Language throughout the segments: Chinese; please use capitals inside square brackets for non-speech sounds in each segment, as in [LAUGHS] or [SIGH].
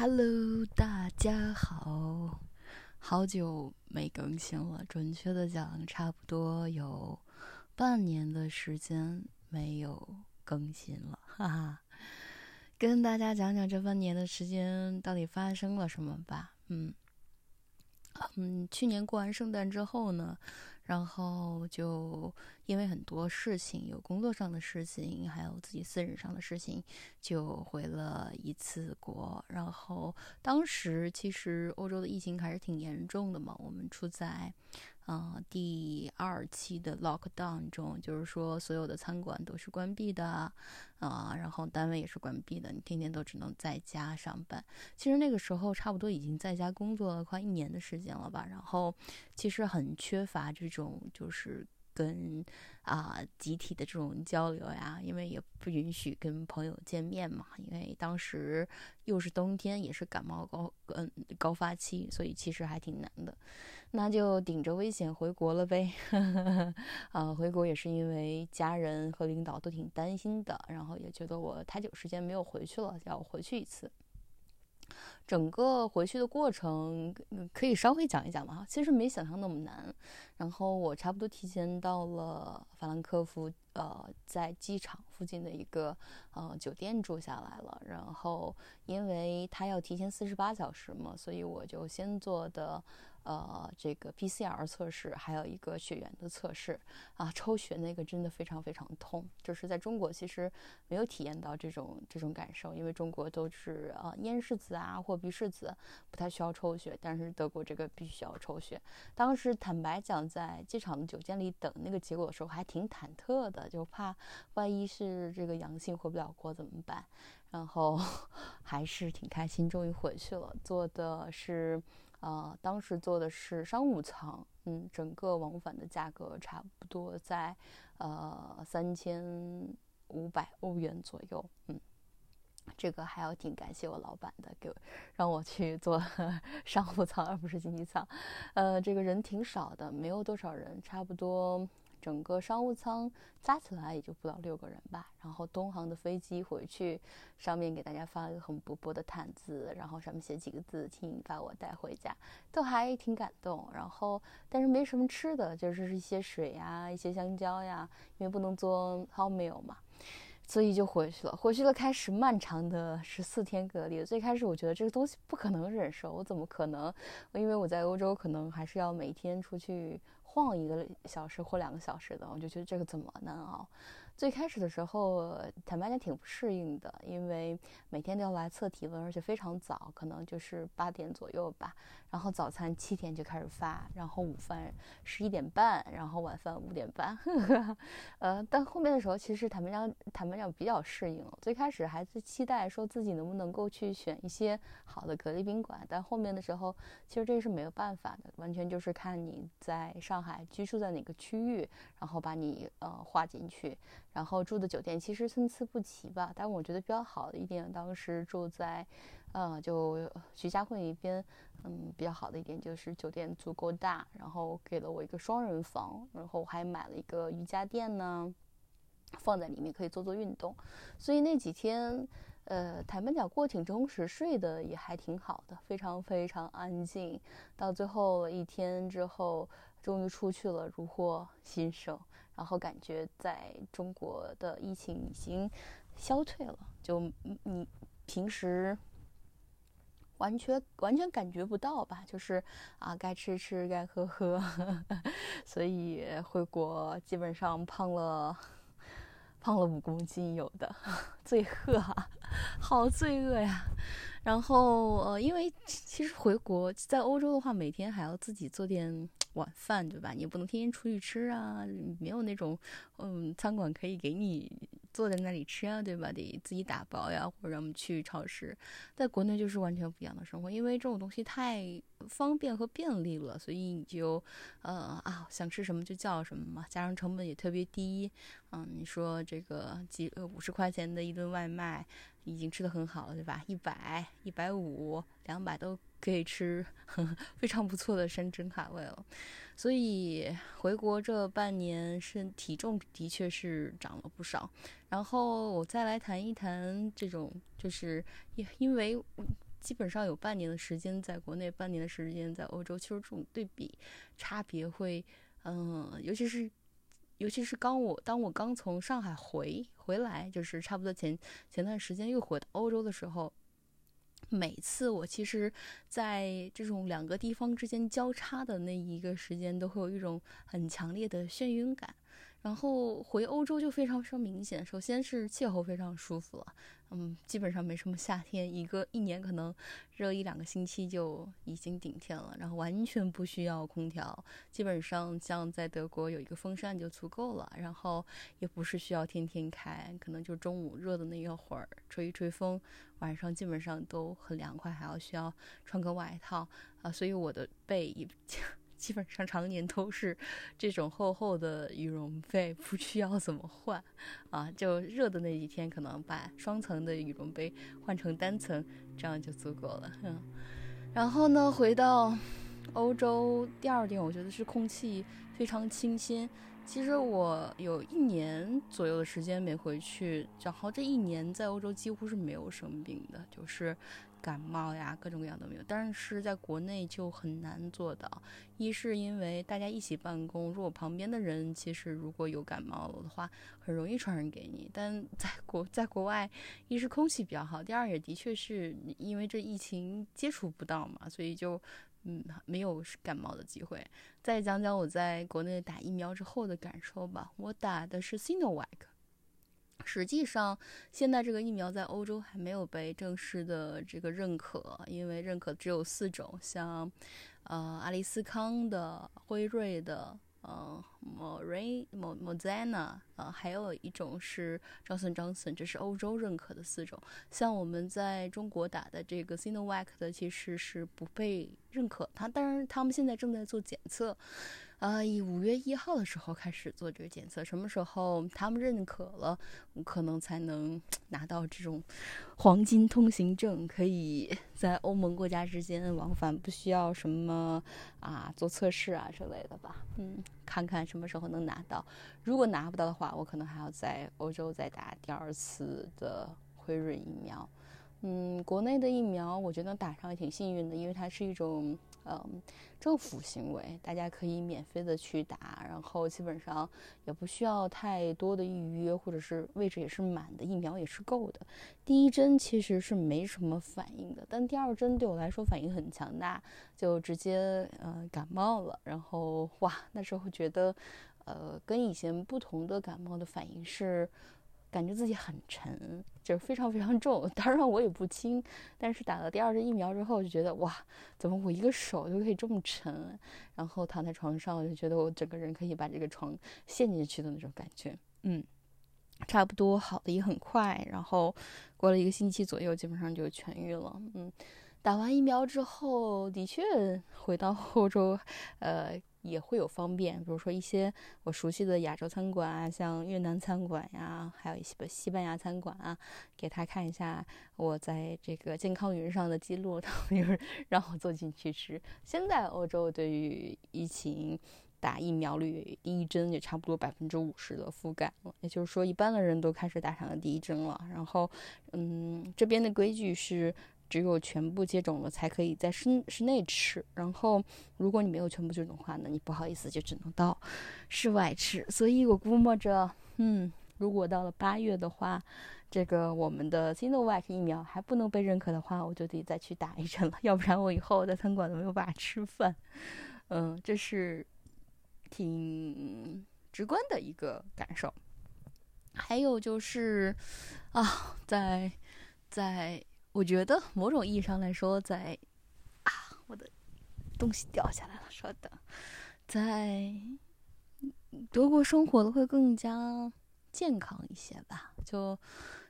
Hello，大家好，好久没更新了，准确的讲，差不多有半年的时间没有更新了，[LAUGHS] 哈哈。跟大家讲讲这半年的时间到底发生了什么吧。嗯，嗯，去年过完圣诞之后呢。然后就因为很多事情，有工作上的事情，还有自己私人上的事情，就回了一次国。然后当时其实欧洲的疫情还是挺严重的嘛，我们处在。嗯，第二期的 lockdown 中，就是说所有的餐馆都是关闭的，啊，然后单位也是关闭的，你天天都只能在家上班。其实那个时候差不多已经在家工作了快一年的时间了吧，然后其实很缺乏这种就是。跟啊集体的这种交流呀，因为也不允许跟朋友见面嘛。因为当时又是冬天，也是感冒高嗯高发期，所以其实还挺难的。那就顶着危险回国了呗。[LAUGHS] 啊，回国也是因为家人和领导都挺担心的，然后也觉得我太久时间没有回去了，要回去一次。整个回去的过程可以稍微讲一讲吗？其实没想象那么难。然后我差不多提前到了法兰克福，呃，在机场附近的一个呃酒店住下来了。然后因为他要提前四十八小时嘛，所以我就先做的。呃，这个 PCR 测试还有一个血缘的测试啊，抽血那个真的非常非常痛，就是在中国其实没有体验到这种这种感受，因为中国都是呃咽拭子啊或鼻拭子，不太需要抽血，但是德国这个必须要抽血。当时坦白讲，在机场的酒店里等那个结果的时候，还挺忐忑的，就怕万一是这个阳性回不了国怎么办？然后 [LAUGHS] 还是挺开心，终于回去了，做的是。呃，当时坐的是商务舱，嗯，整个往返的价格差不多在呃三千五百欧元左右，嗯，这个还要挺感谢我老板的，给我让我去坐 [LAUGHS] 商务舱而不是经济舱，呃，这个人挺少的，没有多少人，差不多。整个商务舱加起来也就不到六个人吧。然后东航的飞机回去，上面给大家发了一个很薄薄的毯子，然后上面写几个字，请你把我带回家，都还挺感动。然后但是没什么吃的，就是一些水呀，一些香蕉呀，因为不能做 hot meal 嘛，所以就回去了。回去了，开始漫长的十四天隔离。最开始我觉得这个东西不可能忍受，我怎么可能？因为我在欧洲，可能还是要每天出去。晃一个小时或两个小时的，我就觉得这个怎么难熬？最开始的时候，坦白讲挺不适应的，因为每天都要来测体温，而且非常早，可能就是八点左右吧。然后早餐七点就开始发，然后午饭十一点半，然后晚饭五点半。[LAUGHS] 呃，但后面的时候，其实坦白讲，坦白讲比较适应了。最开始还是期待说自己能不能够去选一些好的隔离宾馆，但后面的时候，其实这是没有办法的，完全就是看你在上海居住在哪个区域，然后把你呃划进去。然后住的酒店其实参差不齐吧，但我觉得比较好的一点，当时住在，呃，就徐家汇那边，嗯，比较好的一点就是酒店足够大，然后给了我一个双人房，然后我还买了一个瑜伽垫呢，放在里面可以做做运动，所以那几天，呃，坦白讲过挺充实，睡的也还挺好的，非常非常安静。到最后一天之后，终于出去了，如获新生。然后感觉在中国的疫情已经消退了，就你平时完全完全感觉不到吧？就是啊，该吃吃，该喝喝，[LAUGHS] 所以回国基本上胖了胖了五公斤有的，[LAUGHS] 罪恶啊，好罪恶呀！然后呃，因为其实回国在欧洲的话，每天还要自己做点。晚饭对吧？你也不能天天出去吃啊，没有那种嗯餐馆可以给你坐在那里吃啊，对吧？得自己打包呀，或者我们去超市。在国内就是完全不一样的生活，因为这种东西太方便和便利了，所以你就呃啊想吃什么就叫什么嘛，加上成本也特别低。嗯，你说这个几呃五十块钱的一顿外卖已经吃的很好了，对吧？一百、一百五、两百都。可以吃 [LAUGHS] 非常不错的山珍海味了，所以回国这半年身体重的确是长了不少。然后我再来谈一谈这种，就是也因为基本上有半年的时间在国内，半年的时间在欧洲。其实这种对比差别会，嗯，尤其是尤其是刚我当我刚从上海回回来，就是差不多前前段时间又回到欧洲的时候。每次我其实，在这种两个地方之间交叉的那一个时间，都会有一种很强烈的眩晕感。然后回欧洲就非常非常明显，首先是气候非常舒服了，嗯，基本上没什么夏天，一个一年可能热一两个星期就已经顶天了，然后完全不需要空调，基本上像在德国有一个风扇就足够了，然后也不是需要天天开，可能就中午热的那一会儿吹一吹风，晚上基本上都很凉快，还要需要穿个外套啊，所以我的背也。基本上常年都是这种厚厚的羽绒被，不需要怎么换啊。就热的那几天，可能把双层的羽绒被换成单层，这样就足够了。嗯，然后呢，回到欧洲，第二点，我觉得是空气非常清新。其实我有一年左右的时间没回去，然后这一年在欧洲几乎是没有生病的，就是。感冒呀，各种各样都没有，但是在国内就很难做到。一是因为大家一起办公，如果旁边的人其实如果有感冒了的话，很容易传染给你。但 [LAUGHS] 在国在国外，一是空气比较好，第二也的确是因为这疫情接触不到嘛，所以就嗯没有感冒的机会。再讲讲我在国内打疫苗之后的感受吧，我打的是 Sinovac。实际上，现在这个疫苗在欧洲还没有被正式的这个认可，因为认可只有四种，像，呃，阿利斯康的、辉瑞的。呃，莫瑞、莫莫赞纳，呃，还有一种是 Johnson Johnson，这是欧洲认可的四种。像我们在中国打的这个 Sinovac 的，其实是不被认可。它当然，他们现在正在做检测，啊，以五月一号的时候开始做这个检测，什么时候他们认可了，可能才能 [TSK] 拿到这种黄金通行证，可以 [LAUGHS] 在欧盟国家之间往返，不需要什么啊做测试啊之类的吧？嗯。看看什么时候能拿到，如果拿不到的话，我可能还要在欧洲再打第二次的辉瑞疫苗。嗯，国内的疫苗我觉得打上也挺幸运的，因为它是一种嗯政府行为，大家可以免费的去打，然后基本上也不需要太多的预约，或者是位置也是满的，疫苗也是够的。第一针其实是没什么反应的，但第二针对我来说反应很强大，就直接呃感冒了，然后哇那时候觉得呃跟以前不同的感冒的反应是。感觉自己很沉，就是非常非常重。当然我也不轻，但是打了第二针疫苗之后，就觉得哇，怎么我一个手就可以这么沉？然后躺在床上，我就觉得我整个人可以把这个床陷进去的那种感觉。嗯，差不多好的也很快，然后过了一个星期左右，基本上就痊愈了。嗯，打完疫苗之后，的确回到欧洲，呃。也会有方便，比如说一些我熟悉的亚洲餐馆啊，像越南餐馆呀，还有一些西班牙餐馆啊，给他看一下我在这个健康云上的记录，[LAUGHS] 他们就是让我坐进去吃。现在欧洲对于疫情打疫苗率，第一针也差不多百分之五十的覆盖了，也就是说一般的人都开始打上了第一针了。然后，嗯，这边的规矩是。只有全部接种了才可以在室室内吃，然后如果你没有全部接种的话呢，你不好意思就只能到室外吃。所以我估摸着，嗯，如果到了八月的话，这个我们的 Sinovac 疫苗还不能被认可的话，我就得再去打一针了，要不然我以后在餐馆都没有办法吃饭。嗯，这是挺直观的一个感受。还有就是啊，在在。我觉得某种意义上来说，在啊，我的东西掉下来了，稍等，在德国生活的会更加健康一些吧。就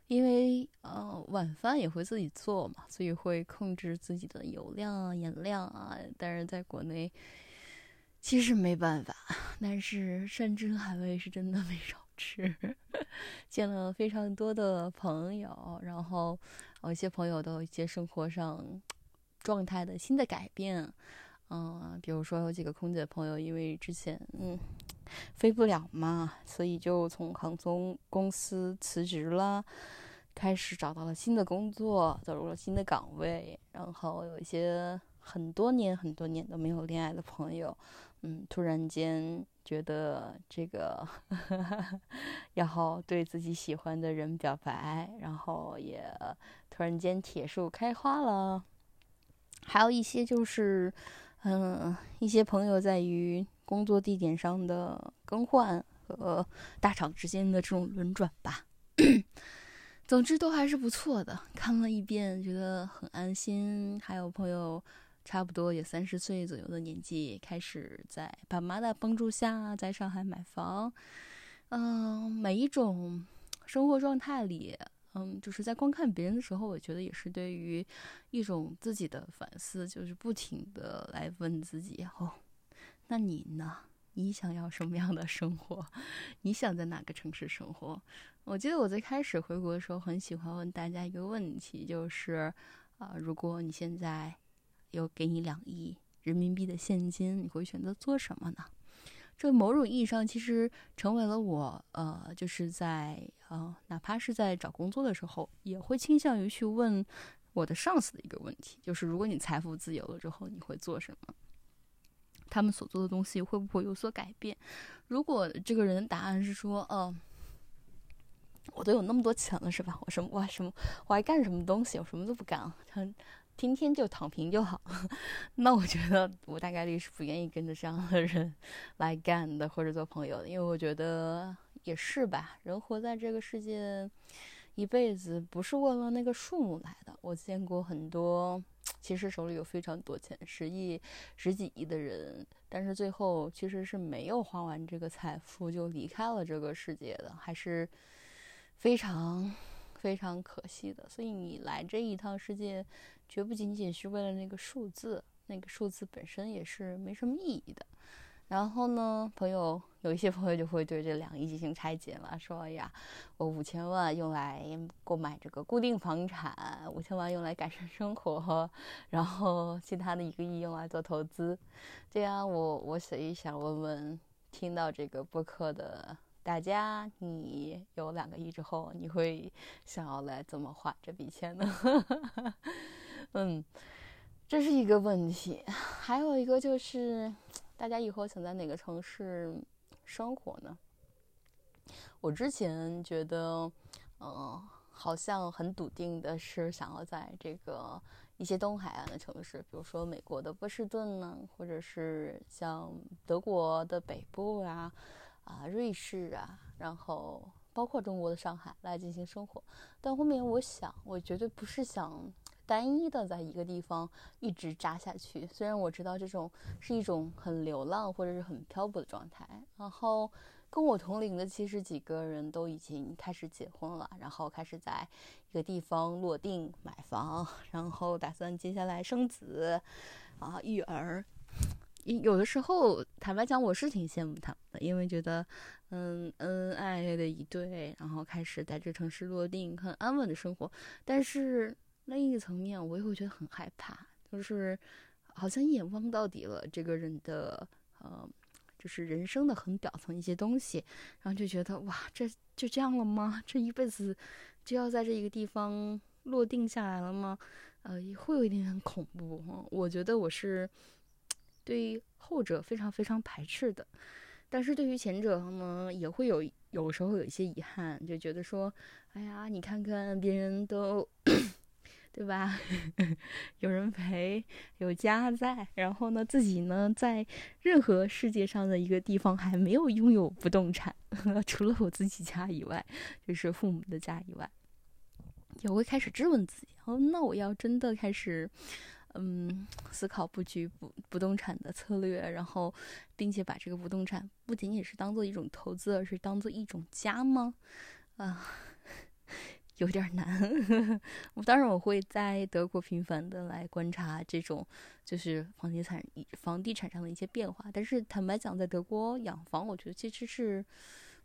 因为呃晚饭也会自己做嘛，所以会控制自己的油量啊、盐量啊。但是在国内其实没办法，但是山珍海味是真的没少吃，见了非常多的朋友，然后。有一些朋友都有一些生活上状态的新的改变，嗯，比如说有几个空姐朋友，因为之前嗯飞不了嘛，所以就从航空公司辞职了。开始找到了新的工作，走入了新的岗位，然后有一些很多年很多年都没有恋爱的朋友，嗯，突然间觉得这个 [LAUGHS] 然后对自己喜欢的人表白，然后也突然间铁树开花了，还有一些就是，嗯，一些朋友在于工作地点上的更换和大厂之间的这种轮转吧。[CLEARS THROAT] 总之都还是不错的，看了一遍觉得很安心。还有朋友，差不多也三十岁左右的年纪，开始在爸妈的帮助下在上海买房。嗯，每一种生活状态里，嗯，就是在观看别人的时候，我觉得也是对于一种自己的反思，就是不停的来问自己：哦，那你呢？你想要什么样的生活？你想在哪个城市生活？我记得我最开始回国的时候，很喜欢问大家一个问题，就是，啊，如果你现在有给你两亿人民币的现金，你会选择做什么呢？这某种意义上其实成为了我，呃，就是在呃，哪怕是在找工作的时候，也会倾向于去问我的上司的一个问题，就是如果你财富自由了之后，你会做什么？他们所做的东西会不会有所改变？如果这个人的答案是说，嗯。我都有那么多钱了，是吧？我什么我还什么我还干什么东西？我什么都不干，天天就躺平就好。[LAUGHS] 那我觉得我大概率是不愿意跟着这样的人来干的，或者做朋友的，因为我觉得也是吧。人活在这个世界一辈子，不是为了那个数目来的。我见过很多，其实手里有非常多钱，十亿、十几亿的人，但是最后其实是没有花完这个财富就离开了这个世界的，还是。非常非常可惜的，所以你来这一趟世界，绝不仅仅是为了那个数字，那个数字本身也是没什么意义的。然后呢，朋友有一些朋友就会对这两亿进行拆解嘛，说呀，我五千万用来购买这个固定房产，五千万用来改善生活，然后其他的一个亿用来做投资。这样我我想一想，问问听到这个播客的。大家，你有两个亿之后，你会想要来怎么花这笔钱呢？[LAUGHS] 嗯，这是一个问题。还有一个就是，大家以后想在哪个城市生活呢？我之前觉得，嗯，好像很笃定的是想要在这个一些东海岸的城市，比如说美国的波士顿呢，或者是像德国的北部啊。啊，瑞士啊，然后包括中国的上海来进行生活，但后面我想，我绝对不是想单一的在一个地方一直扎下去。虽然我知道这种是一种很流浪或者是很漂泊的状态。然后跟我同龄的其实几个人都已经开始结婚了，然后开始在一个地方落定买房，然后打算接下来生子，啊，育儿。有的时候，坦白讲，我是挺羡慕他们的，因为觉得，嗯，恩爱的一对，然后开始在这城市落定，很安稳的生活。但是另一个层面，我也会觉得很害怕，就是好像眼望到底了这个人的，呃，就是人生的很表层一些东西，然后就觉得，哇，这就这样了吗？这一辈子就要在这一个地方落定下来了吗？呃，会有一点点恐怖。我觉得我是。对于后者非常非常排斥的，但是对于前者呢，也会有有时候有一些遗憾，就觉得说，哎呀，你看看别人都，对吧？[LAUGHS] 有人陪，有家在，然后呢，自己呢，在任何世界上的一个地方还没有拥有不动产，[LAUGHS] 除了我自己家以外，就是父母的家以外，也会开始质问自己，哦，那我要真的开始。嗯，思考布局不不动产的策略，然后，并且把这个不动产不仅仅是当做一种投资，而是当做一种家吗？啊，[LAUGHS] 有点难。[LAUGHS] 我当然我会在德国频繁的来观察这种就是房地产房地产上的一些变化，但是坦白讲，在德国养房，我觉得其实是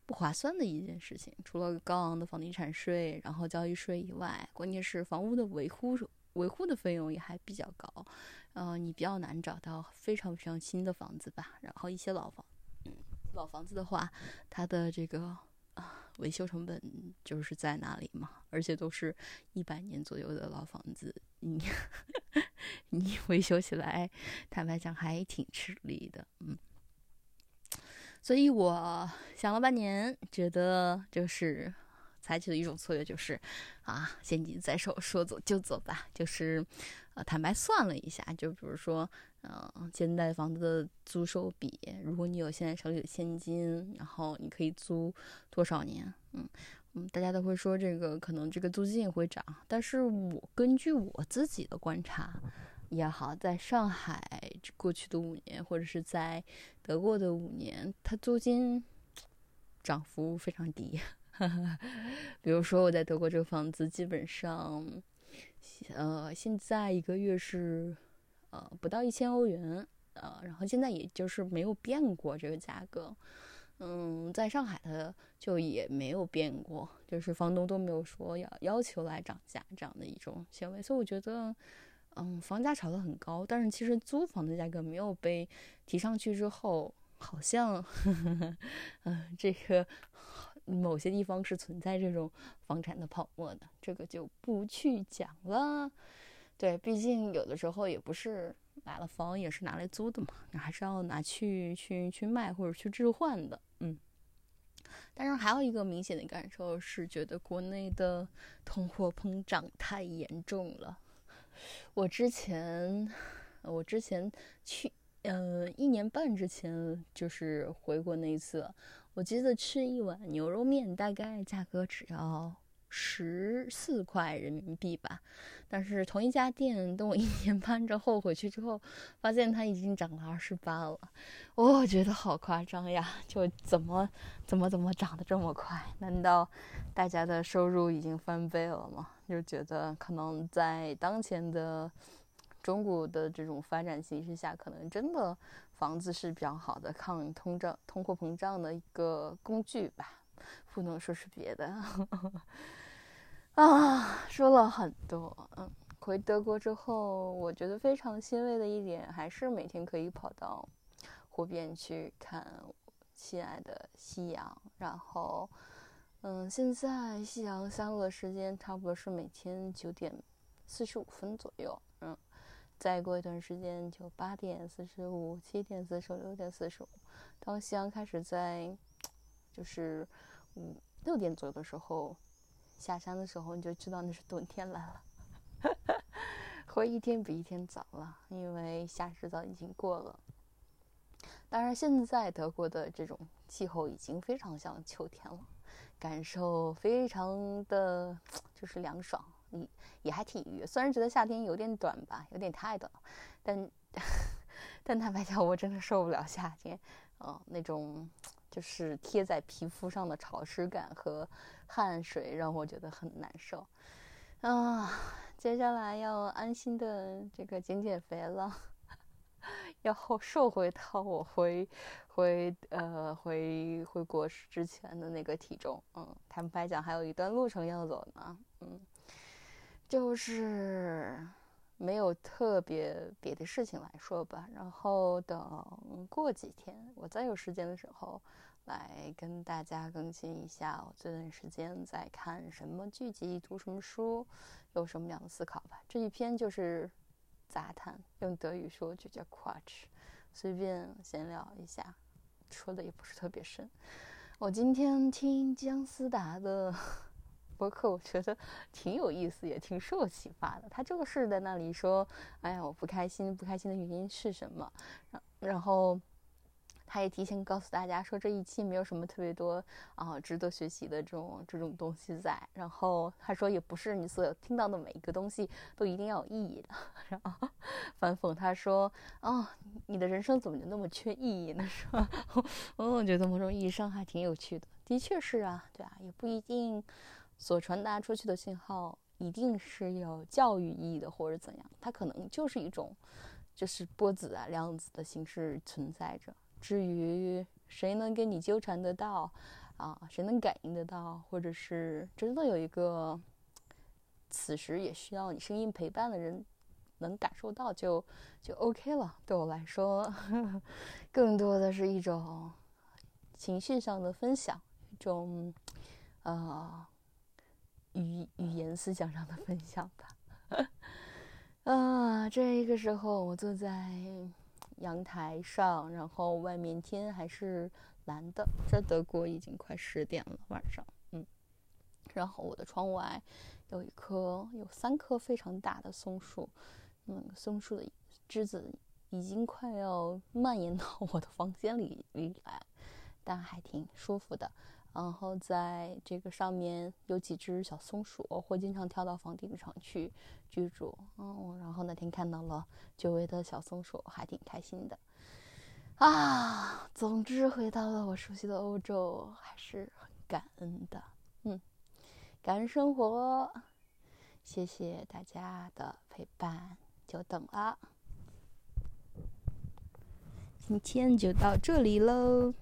不划算的一件事情。除了高昂的房地产税，然后交易税以外，关键是房屋的维护。维护的费用也还比较高，呃，你比较难找到非常非常新的房子吧。然后一些老房，嗯，老房子的话，它的这个啊维修成本就是在哪里嘛，而且都是一百年左右的老房子，你 [LAUGHS] 你维修起来，坦白讲还挺吃力的，嗯。所以我想了半年，觉得就是采取的一种策略就是，啊，现金在手，说走就走吧。就是，呃，坦白算了一下，就比如说，嗯，现在房子的租售比，如果你有现在手里的现金，然后你可以租多少年？嗯嗯，大家都会说这个可能这个租金也会涨，但是我根据我自己的观察。也好，在上海过去的五年，或者是在德国的五年，它租金涨幅非常低。[LAUGHS] 比如说我在德国这个房子，基本上，呃，现在一个月是呃不到一千欧元，呃，然后现在也就是没有变过这个价格。嗯，在上海的就也没有变过，就是房东都没有说要要求来涨价这样的一种行为，所以我觉得。嗯，房价炒得很高，但是其实租房的价格没有被提上去之后，好像，[LAUGHS] 呵呵嗯，这个某些地方是存在这种房产的泡沫的，这个就不去讲了。对，毕竟有的时候也不是买了房也是拿来租的嘛，你还是要拿去去去卖或者去置换的。嗯，但是还有一个明显的感受是，觉得国内的通货膨胀太严重了。我之前，我之前去，嗯，一年半之前就是回国那一次，我记得吃一碗牛肉面大概价格只要十四块人民币吧。但是同一家店，等我一年半之后回去之后，发现它已经涨了二十八了，我觉得好夸张呀！就怎么怎么怎么涨得这么快？难道大家的收入已经翻倍了吗？就觉得可能在当前的中国的这种发展形势下，可能真的房子是比较好的抗通胀、通货膨胀的一个工具吧，不能说是别的。[LAUGHS] 啊，说了很多。嗯，回德国之后，我觉得非常欣慰的一点，还是每天可以跑到湖边去看亲爱的夕阳。然后，嗯，现在夕阳下落的时间差不多是每天九点四十五分左右。嗯，再过一段时间就八点四十五、七点四十五、六点四十五。当夕阳开始在，就是五六点左右的时候。下山的时候，你就知道那是冬天来了，[LAUGHS] 会一天比一天早了，因为夏至早已经过了。当然，现在德国的这种气候已经非常像秋天了，感受非常的就是凉爽，也也还挺愉悦。虽然觉得夏天有点短吧，有点太短，但 [LAUGHS] 但坦白讲，我真的受不了夏天，嗯，那种。就是贴在皮肤上的潮湿感和汗水让我觉得很难受，啊，接下来要安心的这个减减肥了，[LAUGHS] 要瘦回到我回回呃回回国之前的那个体重，嗯，坦白讲还有一段路程要走呢，嗯，就是。没有特别别的事情来说吧，然后等过几天我再有时间的时候，来跟大家更新一下我这段时间在看什么剧集、读什么书、有什么样的思考吧。这一篇就是杂谈，用德语说就叫 Quatsch，随便闲聊一下，说的也不是特别深。我今天听姜思达的。博客我觉得挺有意思，也挺受启发的。他就是在那里说：“哎呀，我不开心，不开心的原因是什么？”然后他也提前告诉大家说，这一期没有什么特别多啊值得学习的这种这种东西在。然后他说，也不是你所有听到的每一个东西都一定要有意义的。[LAUGHS] 然后反讽他说：“哦，你的人生怎么就那么缺意义呢？[LAUGHS] 是吧？” [LAUGHS] 嗯，我觉得某种意义上还挺有趣的。的确是啊，对啊，也不一定。所传达出去的信号一定是有教育意义的，或者怎样？它可能就是一种，就是波子啊、量子的形式存在着。至于谁能跟你纠缠得到，啊，谁能感应得到，或者是真的有一个此时也需要你声音陪伴的人能感受到，就就 OK 了。对我来说，[LAUGHS] 更多的是一种情绪上的分享，一种。呃语语言思想上的分享吧。啊，这个时候我坐在阳台上，然后外面天还是蓝的。在德国已经快十点了，晚上，嗯。然后我的窗外有一棵，有三棵非常大的松树，那个松树的枝子已经快要蔓延到我的房间里里来，但还挺舒服的。然后在这个上面有几只小松鼠，会经常跳到房顶上去居住。嗯，然后那天看到了久违的小松鼠，还挺开心的。啊，总之回到了我熟悉的欧洲，还是很感恩的。嗯，感恩生活，谢谢大家的陪伴，久等了。今天就到这里喽。